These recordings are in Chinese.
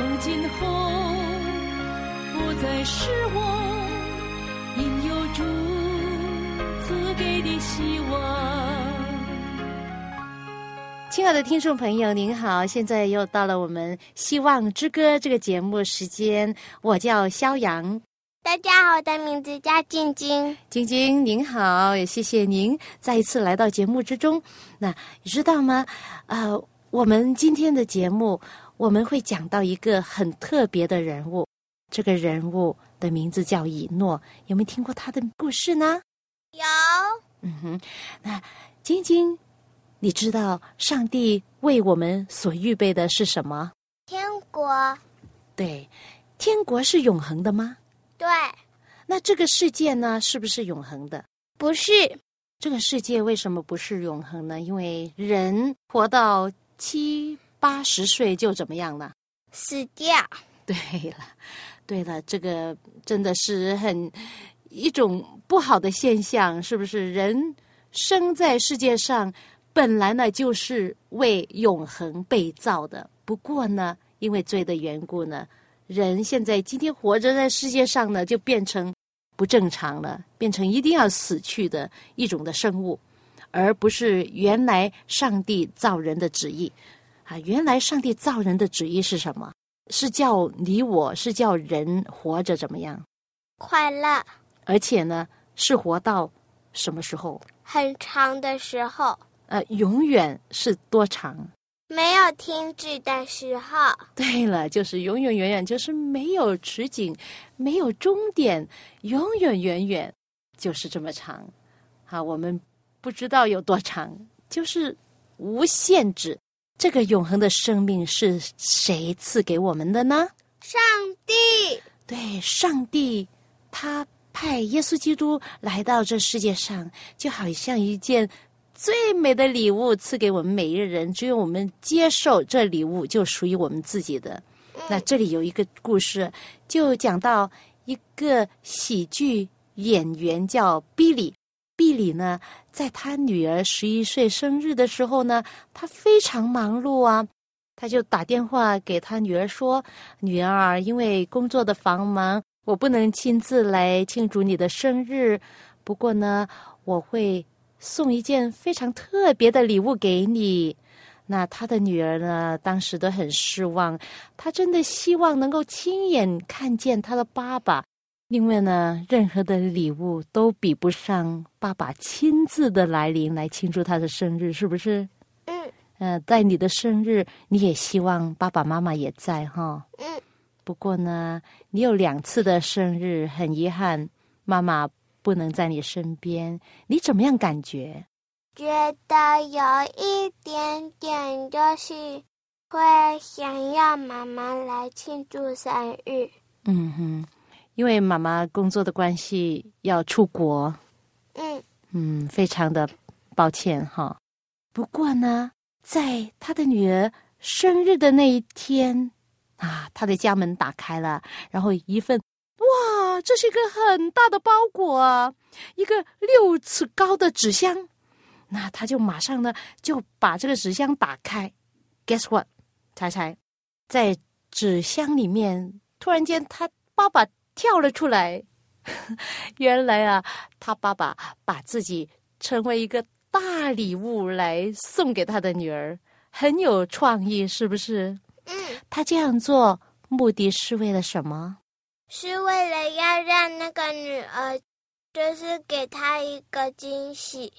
从今后不再是我，因有主赐给的希望。亲爱的听众朋友，您好！现在又到了我们《希望之歌》这个节目时间，我叫肖阳。大家好，我的名字叫晶晶。晶晶您好，也谢谢您再一次来到节目之中。那你知道吗？呃，我们今天的节目我们会讲到一个很特别的人物，这个人物的名字叫以诺。有没有听过他的故事呢？有。嗯哼，那晶晶，你知道上帝为我们所预备的是什么？天国。对，天国是永恒的吗？对，那这个世界呢，是不是永恒的？不是。这个世界为什么不是永恒呢？因为人活到七八十岁就怎么样了？死掉。对了，对了，这个真的是很一种不好的现象，是不是？人生在世界上本来呢就是为永恒被造的，不过呢，因为罪的缘故呢。人现在今天活着在世界上呢，就变成不正常了，变成一定要死去的一种的生物，而不是原来上帝造人的旨意啊！原来上帝造人的旨意是什么？是叫你我是叫人活着怎么样？快乐，而且呢，是活到什么时候？很长的时候。呃，永远是多长？没有停止的时候。对了，就是永永远远，就是没有止境，没有终点，永远远远就是这么长。好，我们不知道有多长，就是无限制。这个永恒的生命是谁赐给我们的呢？上帝。对，上帝，他派耶稣基督来到这世界上，就好像一件。最美的礼物赐给我们每一个人，只有我们接受这礼物，就属于我们自己的。那这里有一个故事，就讲到一个喜剧演员叫比利。比利呢，在他女儿十一岁生日的时候呢，他非常忙碌啊，他就打电话给他女儿说：“女儿，因为工作的繁忙，我不能亲自来庆祝你的生日。不过呢，我会。”送一件非常特别的礼物给你，那他的女儿呢？当时都很失望，他真的希望能够亲眼看见他的爸爸，因为呢，任何的礼物都比不上爸爸亲自的来临来庆祝他的生日，是不是？嗯。呃，在你的生日，你也希望爸爸妈妈也在哈。嗯。不过呢，你有两次的生日，很遗憾，妈妈。不能在你身边，你怎么样感觉？觉得有一点点，就是会想要妈妈来庆祝生日。嗯哼，因为妈妈工作的关系要出国。嗯嗯，非常的抱歉哈。不过呢，在他的女儿生日的那一天啊，他的家门打开了，然后一份。哇，这是一个很大的包裹啊，一个六尺高的纸箱。那他就马上呢就把这个纸箱打开，Guess what？猜猜，在纸箱里面，突然间他爸爸跳了出来。原来啊，他爸爸把自己成为一个大礼物来送给他的女儿，很有创意，是不是？嗯。他这样做目的是为了什么？是为了要让那个女儿，就是给她一个惊喜。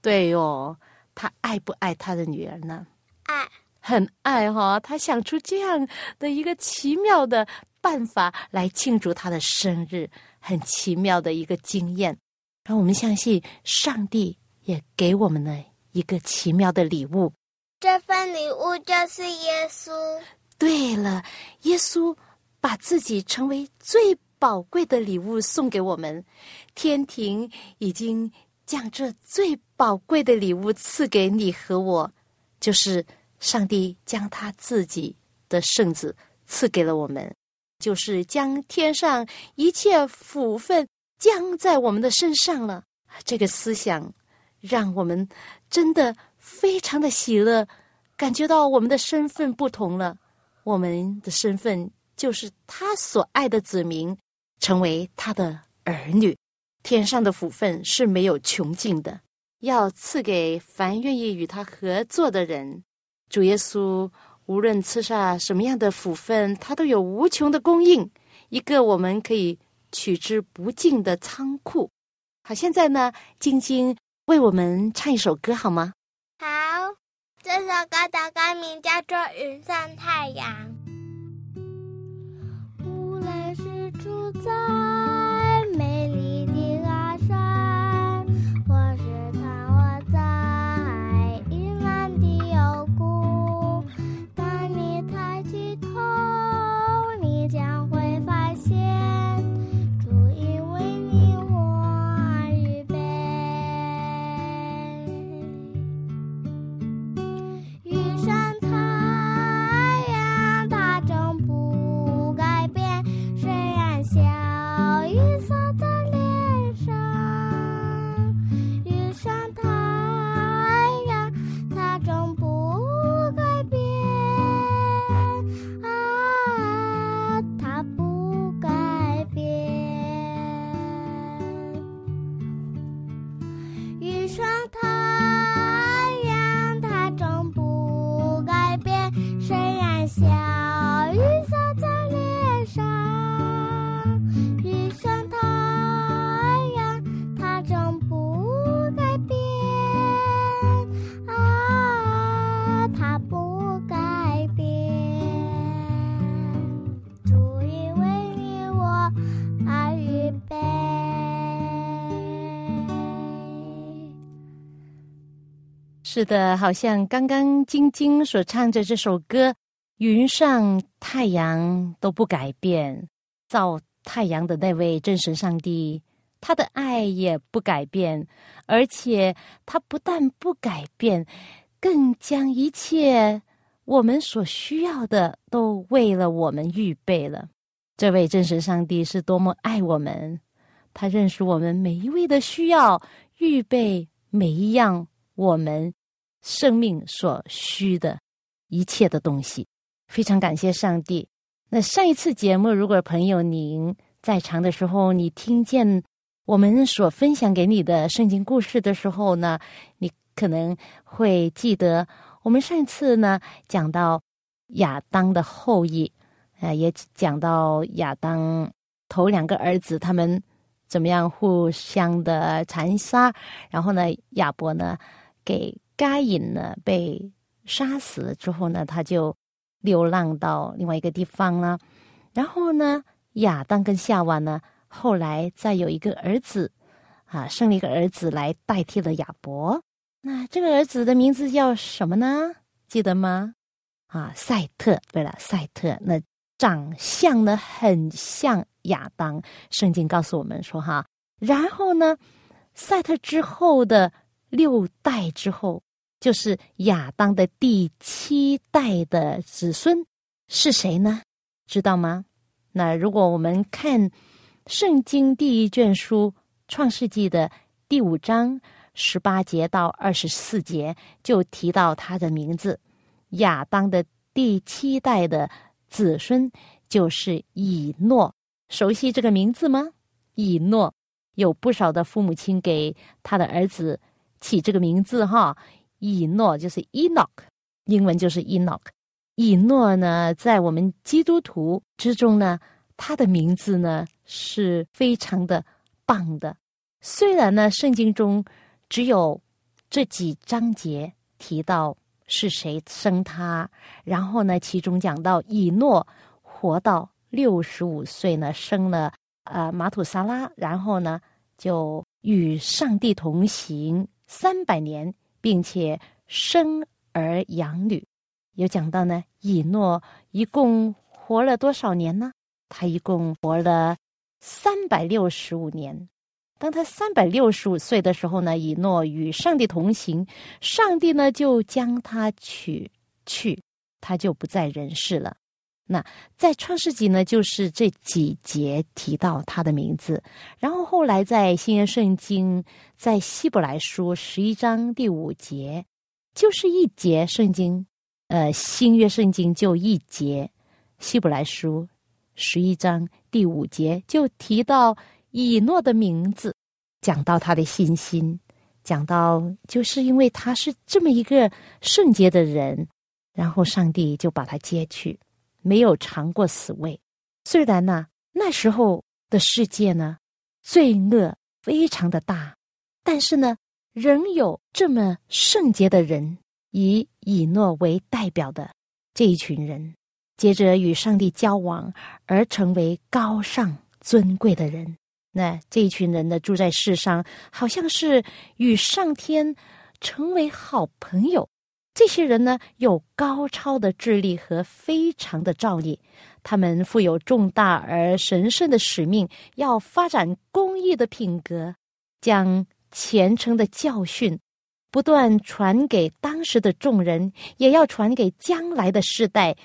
对哦，他爱不爱他的女儿呢？爱，很爱哈。他想出这样的一个奇妙的办法来庆祝他的生日，很奇妙的一个经验。让我们相信，上帝也给我们了一个奇妙的礼物。这份礼物就是耶稣。对了，耶稣把自己成为最宝贵的礼物送给我们。天庭已经将这最宝贵的礼物赐给你和我，就是上帝将他自己的圣子赐给了我们，就是将天上一切福分降在我们的身上了。这个思想让我们真的非常的喜乐，感觉到我们的身份不同了。我们的身份就是他所爱的子民，成为他的儿女。天上的福分是没有穷尽的，要赐给凡愿意与他合作的人。主耶稣无论赐下什么样的福分，他都有无穷的供应，一个我们可以取之不尽的仓库。好，现在呢，晶晶为我们唱一首歌好吗？好，这首歌的歌名叫做《云上太阳》。无论是住在是的，好像刚刚晶晶所唱着这首歌，云上太阳都不改变，造太阳的那位真神上帝，他的爱也不改变，而且他不但不改变，更将一切我们所需要的都为了我们预备了。这位真神上帝是多么爱我们，他认识我们每一位的需要，预备每一样我们生命所需的一切的东西。非常感谢上帝。那上一次节目，如果朋友您在场的时候，你听见我们所分享给你的圣经故事的时候呢，你可能会记得，我们上一次呢讲到亚当的后裔，呃，也讲到亚当头两个儿子他们怎么样互相的残杀，然后呢，亚伯呢给该隐呢被杀死之后呢，他就流浪到另外一个地方了。然后呢，亚当跟夏娃呢，后来再有一个儿子，啊，生了一个儿子来代替了亚伯。那这个儿子的名字叫什么呢？记得吗？啊，赛特。对了，赛特。那长相呢，很像亚当。圣经告诉我们说，哈，然后呢，赛特之后的六代之后，就是亚当的第七代的子孙是谁呢？知道吗？那如果我们看圣经第一卷书《创世纪》的第五章十八节到二十四节，就提到他的名字。亚当的第七代的子孙就是以诺，熟悉这个名字吗？以诺有不少的父母亲给他的儿子起这个名字哈。以诺就是 Enoch，英文就是 Enoch。以诺呢，在我们基督徒之中呢，他的名字呢是非常的棒的。虽然呢，圣经中只有这几章节提到是谁生他，然后呢，其中讲到以诺活到六十五岁呢，生了呃马土沙拉，然后呢就与上帝同行三百年。并且生儿养女。有讲到呢，以诺一共活了多少年呢？他一共活了三百六十五年。当他三百六十五岁的时候呢，以诺与上帝同行，上帝呢就将他取去，他就不在人世了。那在创世纪呢，就是这几节提到他的名字，然后后来在新约圣经，在希伯来书十一章第五节，就是一节圣经，呃，新约圣经就一节，希伯来书十一章第五节就提到。以诺的名字，讲到他的信心，讲到就是因为他是这么一个圣洁的人，然后上帝就把他接去，没有尝过死味。虽然呢，那时候的世界呢，罪恶非常的大，但是呢，仍有这么圣洁的人，以以诺为代表的这一群人，接着与上帝交往，而成为高尚尊贵的人。那这一群人呢，住在世上，好像是与上天成为好朋友。这些人呢，有高超的智力和非常的造诣，他们负有重大而神圣的使命，要发展公益的品格，将虔诚的教训不断传给当时的众人，也要传给将来的世代，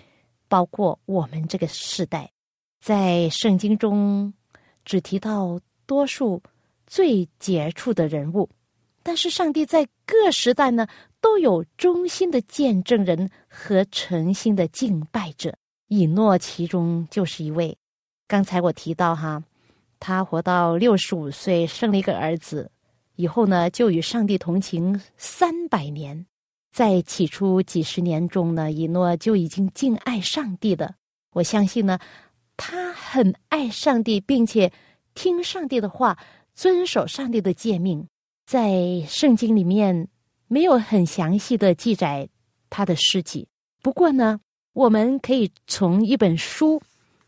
包括我们这个世代，在圣经中。只提到多数最杰出的人物，但是上帝在各时代呢都有忠心的见证人和诚心的敬拜者。以诺其中就是一位。刚才我提到哈，他活到六十五岁，生了一个儿子，以后呢就与上帝同行三百年。在起初几十年中呢，以诺就已经敬爱上帝的。我相信呢。他很爱上帝，并且听上帝的话，遵守上帝的诫命。在圣经里面没有很详细的记载他的事迹，不过呢，我们可以从一本书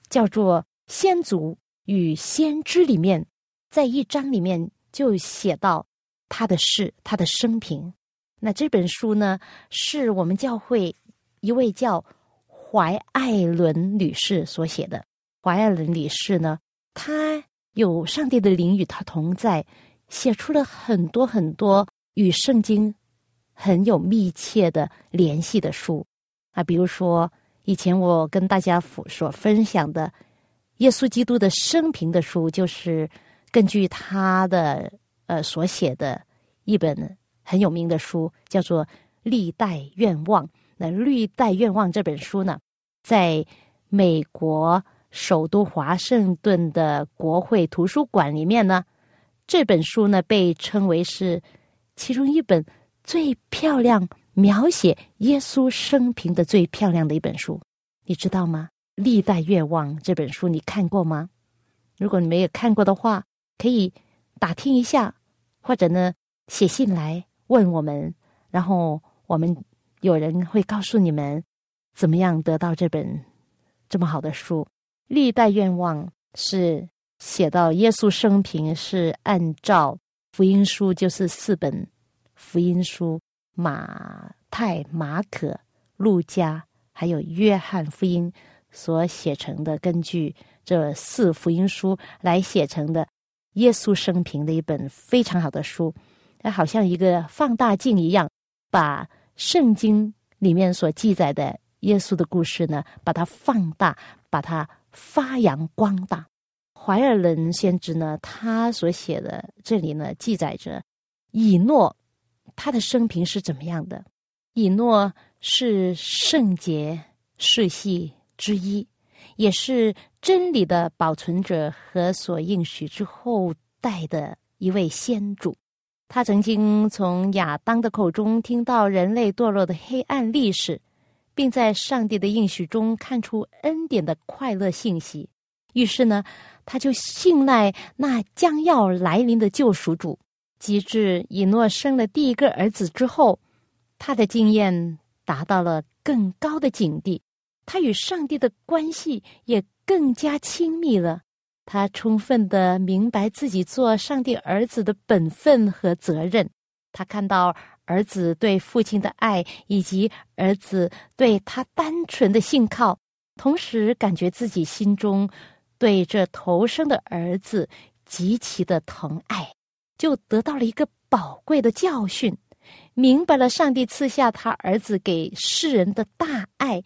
叫做《先祖与先知》里面，在一章里面就写到他的事，他的生平。那这本书呢，是我们教会一位叫怀艾伦女士所写的。怀爱伦女士呢，她有上帝的灵与她同在，写出了很多很多与圣经很有密切的联系的书啊，比如说以前我跟大家所分享的耶稣基督的生平的书，就是根据他的呃所写的一本很有名的书，叫做《历代愿望》。那《历代愿望》这本书呢，在美国。首都华盛顿的国会图书馆里面呢，这本书呢被称为是其中一本最漂亮描写耶稣生平的最漂亮的一本书，你知道吗？《历代愿望》这本书你看过吗？如果你没有看过的话，可以打听一下，或者呢写信来问我们，然后我们有人会告诉你们怎么样得到这本这么好的书。历代愿望是写到耶稣生平是按照福音书，就是四本福音书：马太、马可、路加，还有约翰福音所写成的。根据这四福音书来写成的耶稣生平的一本非常好的书，它好像一个放大镜一样，把圣经里面所记载的耶稣的故事呢，把它放大，把它。发扬光大，怀尔伦先知呢，他所写的这里呢，记载着以诺他的生平是怎么样的。以诺是圣洁世系之一，也是真理的保存者和所应许之后代的一位先主。他曾经从亚当的口中听到人类堕落的黑暗历史。并在上帝的应许中看出恩典的快乐信息，于是呢，他就信赖那将要来临的救赎主。及至以诺生了第一个儿子之后，他的经验达到了更高的境地，他与上帝的关系也更加亲密了。他充分的明白自己做上帝儿子的本分和责任，他看到。儿子对父亲的爱，以及儿子对他单纯的信靠，同时感觉自己心中对这头生的儿子极其的疼爱，就得到了一个宝贵的教训，明白了上帝赐下他儿子给世人的大爱，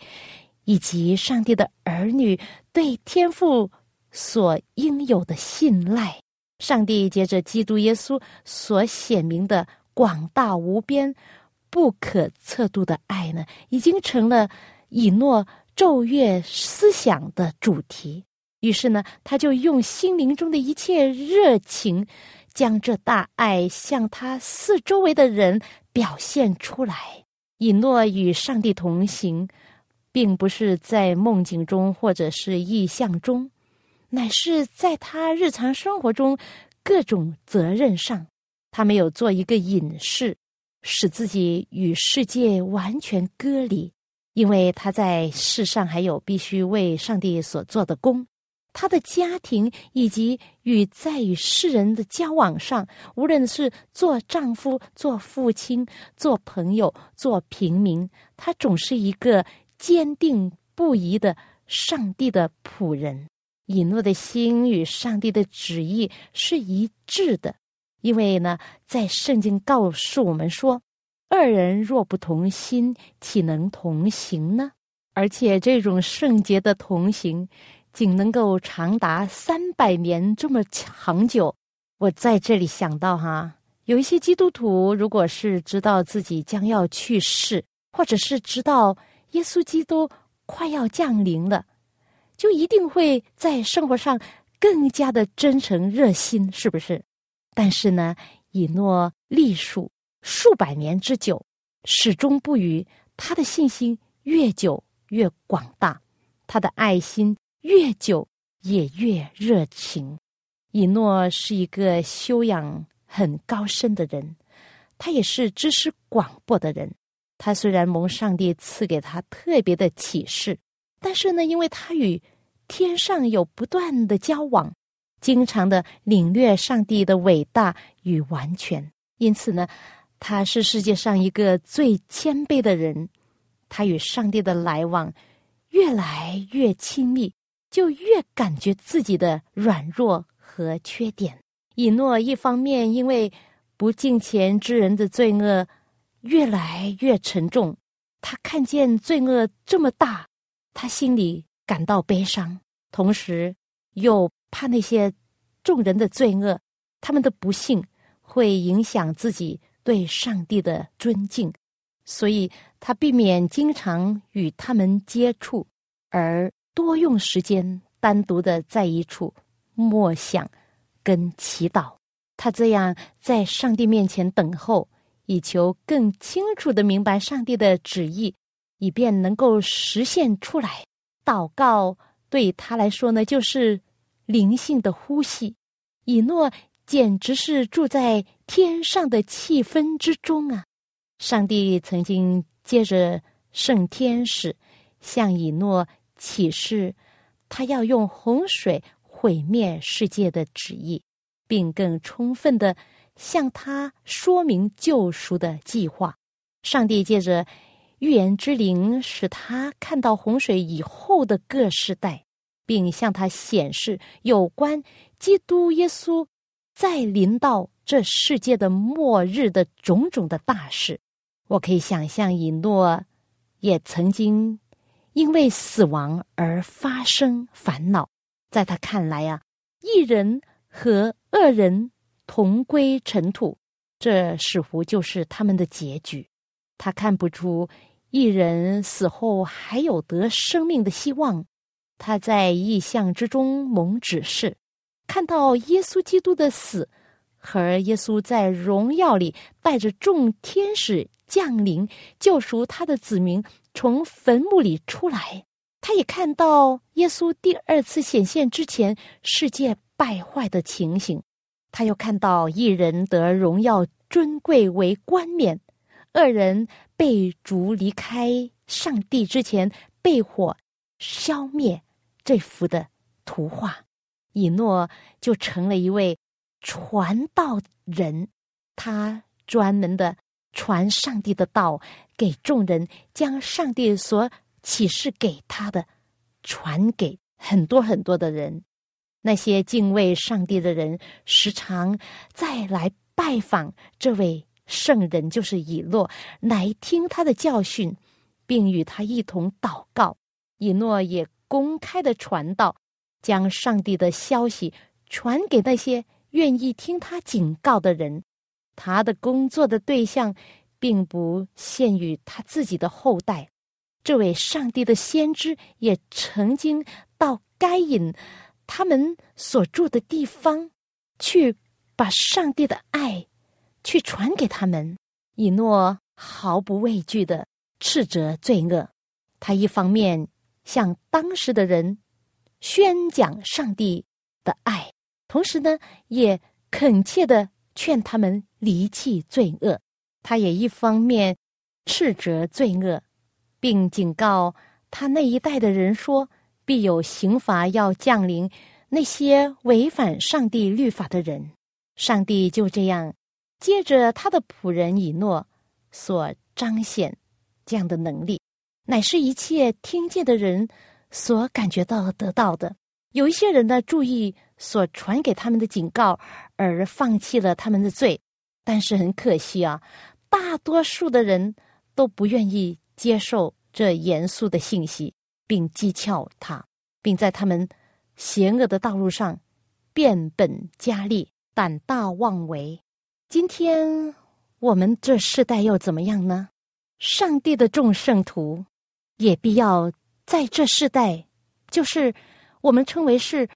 以及上帝的儿女对天父所应有的信赖。上帝借着基督耶稣所显明的广大无边、不可测度的爱呢，已经成了以诺昼夜思想的主题。于是呢，他就用心灵中的一切热情，将这大爱向他四周围的人表现出来。以诺与上帝同行，并不是在梦境中或者是意象中。乃是在他日常生活中各种责任上，他没有做一个隐士，使自己与世界完全割离，因为他在世上还有必须为上帝所做的工。他的家庭以及与在与世人的交往上，无论是做丈夫、做父亲、做朋友、做平民，他总是一个坚定不移的上帝的仆人。以诺的心与上帝的旨意是一致的，因为呢，在圣经告诉我们说，二人若不同心，岂能同行呢？而且这种圣洁的同行，仅能够长达三百年这么长久。我在这里想到哈，有一些基督徒，如果是知道自己将要去世，或者是知道耶稣基督快要降临了。就一定会在生活上更加的真诚热心，是不是？但是呢，以诺历数数百年之久，始终不渝。他的信心越久越广大，他的爱心越久也越热情。以诺是一个修养很高深的人，他也是知识广博的人。他虽然蒙上帝赐给他特别的启示，但是呢，因为他与天上有不断的交往，经常的领略上帝的伟大与完全。因此呢，他是世界上一个最谦卑的人。他与上帝的来往越来越亲密，就越感觉自己的软弱和缺点。以诺一方面因为不敬虔之人的罪恶越来越沉重，他看见罪恶这么大，他心里。感到悲伤，同时又怕那些众人的罪恶，他们的不幸会影响自己对上帝的尊敬，所以他避免经常与他们接触，而多用时间单独的在一处默想跟祈祷。他这样在上帝面前等候，以求更清楚的明白上帝的旨意，以便能够实现出来。祷告对他来说呢，就是灵性的呼吸。以诺简直是住在天上的气氛之中啊！上帝曾经借着圣天使向以诺启示，他要用洪水毁灭世界的旨意，并更充分的向他说明救赎的计划。上帝借着。预言之灵使他看到洪水以后的各世代，并向他显示有关基督耶稣再临到这世界的末日的种种的大事。我可以想象，以诺也曾经因为死亡而发生烦恼。在他看来啊，一人和恶人同归尘土，这似乎就是他们的结局。他看不出。一人死后还有得生命的希望，他在意象之中蒙指示，看到耶稣基督的死和耶稣在荣耀里带着众天使降临，救赎他的子民从坟墓里出来。他也看到耶稣第二次显现之前世界败坏的情形，他又看到一人得荣耀尊贵为冠冕。二人被逐离开上帝之前，被火消灭。这幅的图画，以诺就成了一位传道人。他专门的传上帝的道给众人，将上帝所启示给他的传给很多很多的人。那些敬畏上帝的人，时常再来拜访这位圣人，就是以诺，来听他的教训，并与他一同祷告。以诺也公开的传道，将上帝的消息传给那些愿意听他警告的人。他的工作的对象，并不限于他自己的后代。这位上帝的先知也曾经到该隐。他们所住的地方，去把上帝的爱去传给他们。以诺毫不畏惧的斥责罪恶，他一方面向当时的人宣讲上帝的爱，同时呢，也恳切的劝他们离弃罪恶。他也一方面斥责罪恶，并警告他那一代的人说。必有刑罚要降临那些违反上帝律法的人。上帝就这样借着他的仆人以诺所彰显这样的能力，乃是一切听见的人所感觉到得到的。有一些人呢，注意所传给他们的警告，而放弃了他们的罪。但是很可惜啊，大多数的人都不愿意接受这严肃的信息。并讥诮他，并在他们邪恶的道路上变本加厉、胆大妄为。今天我们这世代又怎么样呢？上帝的众圣徒也必要在这世代，就是我们称为是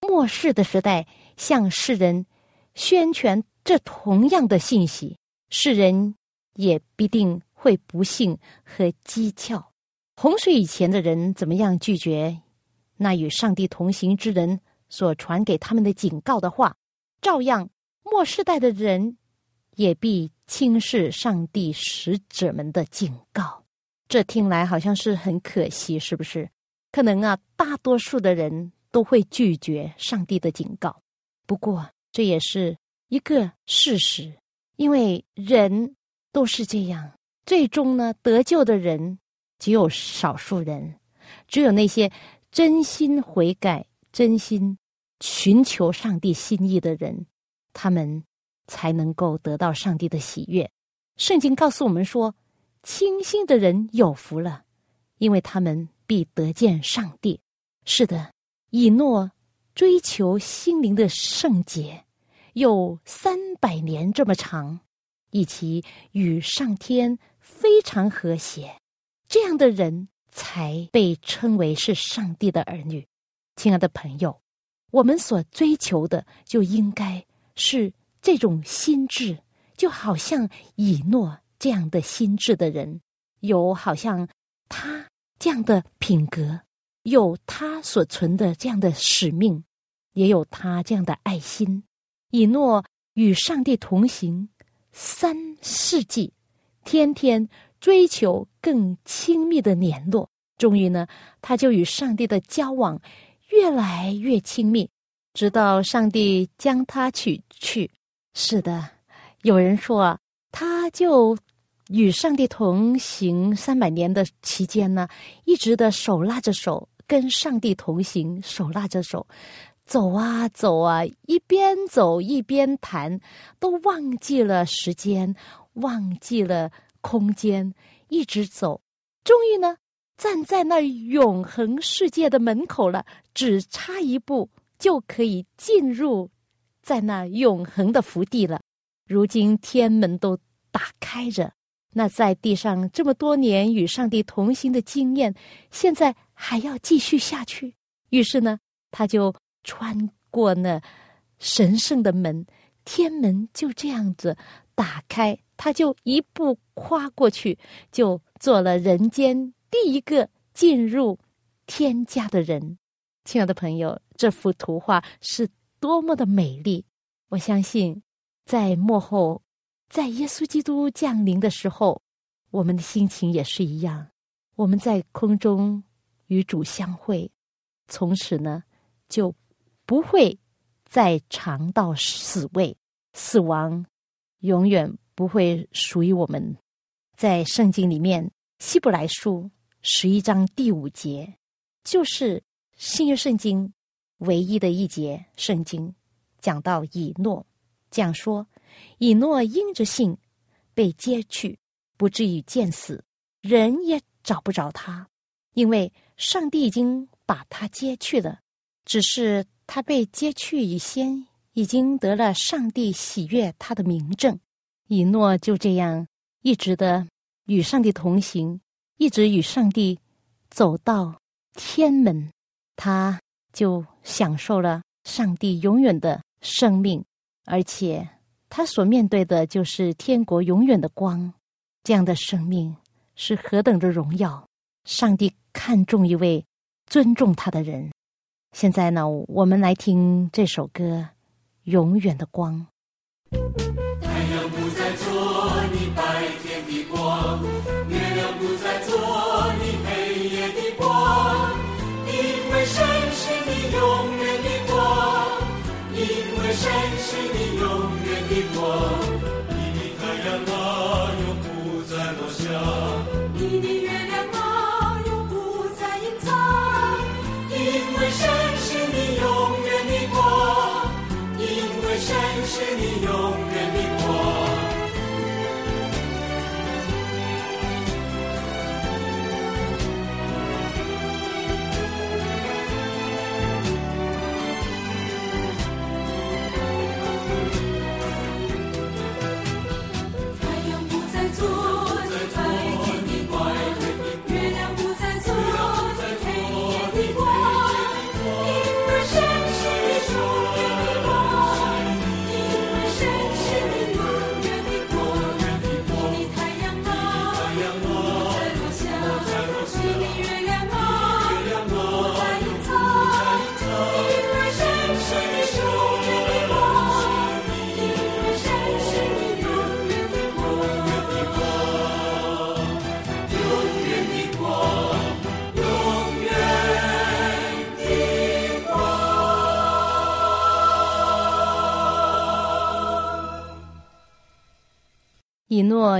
末世的时代，向世人宣传这同样的信息。世人也必定会不信和讥诮。洪水以前的人怎么样拒绝那与上帝同行之人所传给他们的警告的话？照样末世代的人也必轻视上帝使者们的警告。这听来好像是很可惜，是不是？可能啊，大多数的人都会拒绝上帝的警告。不过这也是一个事实，因为人都是这样，最终呢，得救的人。只有少数人，只有那些真心悔改、真心寻求上帝心意的人，他们才能够得到上帝的喜悦。圣经告诉我们说：“清心的人有福了，因为他们必得见上帝。”是的，以诺追求心灵的圣洁，有三百年这么长，以及与上天非常和谐。这样的人才被称为是上帝的儿女，亲爱的朋友，我们所追求的就应该是这种心智，就好像以诺这样的心智的人，有好像他这样的品格，有他所存的这样的使命，也有他这样的爱心。以诺与上帝同行三世纪，天天。追求更亲密的联络，终于呢，他就与上帝的交往越来越亲密，直到上帝将他娶去。是的，有人说啊，他就与上帝同行三百年的期间呢，一直的手拉着手，跟上帝同行，手拉着手，走啊走啊，一边走一边谈，都忘记了时间，忘记了。空间一直走，终于呢，站在那永恒世界的门口了，只差一步就可以进入在那永恒的福地了。如今天门都打开着，那在地上这么多年与上帝同行的经验，现在还要继续下去。于是呢，他就穿过那神圣的门，天门就这样子打开。他就一步跨过去，就做了人间第一个进入天家的人。亲爱的朋友，这幅图画是多么的美丽！我相信，在幕后，在耶稣基督降临的时候，我们的心情也是一样。我们在空中与主相会，从此呢，就不会再尝到死味，死亡永远。不会属于我们。在圣经里面，《希伯来书》十一章第五节，就是新约圣经唯一的一节圣经，讲到以诺，讲说以诺因着信被接去，不至于见死，人也找不着他，因为上帝已经把他接去了。只是他被接去以先，已经得了上帝喜悦他的名证。以诺就这样。一直的与上帝同行，一直与上帝走到天门，他就享受了上帝永远的生命，而且他所面对的就是天国永远的光。这样的生命是何等的荣耀！上帝看重一位尊重他的人。现在呢，我们来听这首歌《永远的光》。太阳不再做你白天的光，月亮不再做你黑夜的光，因为神是你永远的光，因为神是你永远的光，你的太阳啊，永不再落下。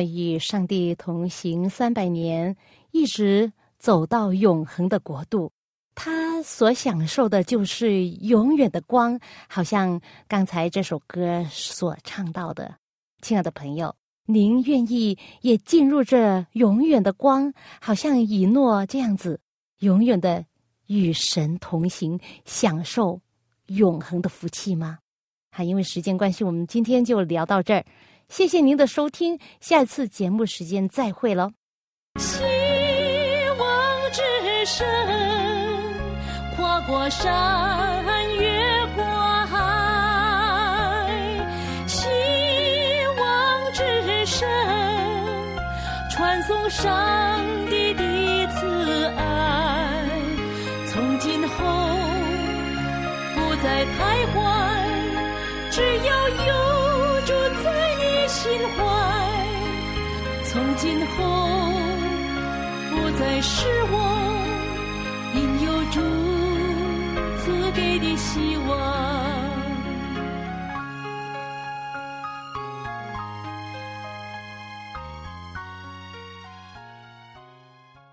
与上帝同行三百年，一直走到永恒的国度。他所享受的就是永远的光，好像刚才这首歌所唱到的。亲爱的朋友，您愿意也进入这永远的光，好像以诺这样子，永远的与神同行，享受永恒的福气吗？好，因为时间关系，我们今天就聊到这儿。谢谢您的收听，下次节目时间再会喽。希望之声，跨过山，越过海。希望之声，传送上帝的慈爱。从今后不再徘徊，怀，从今后不再是我，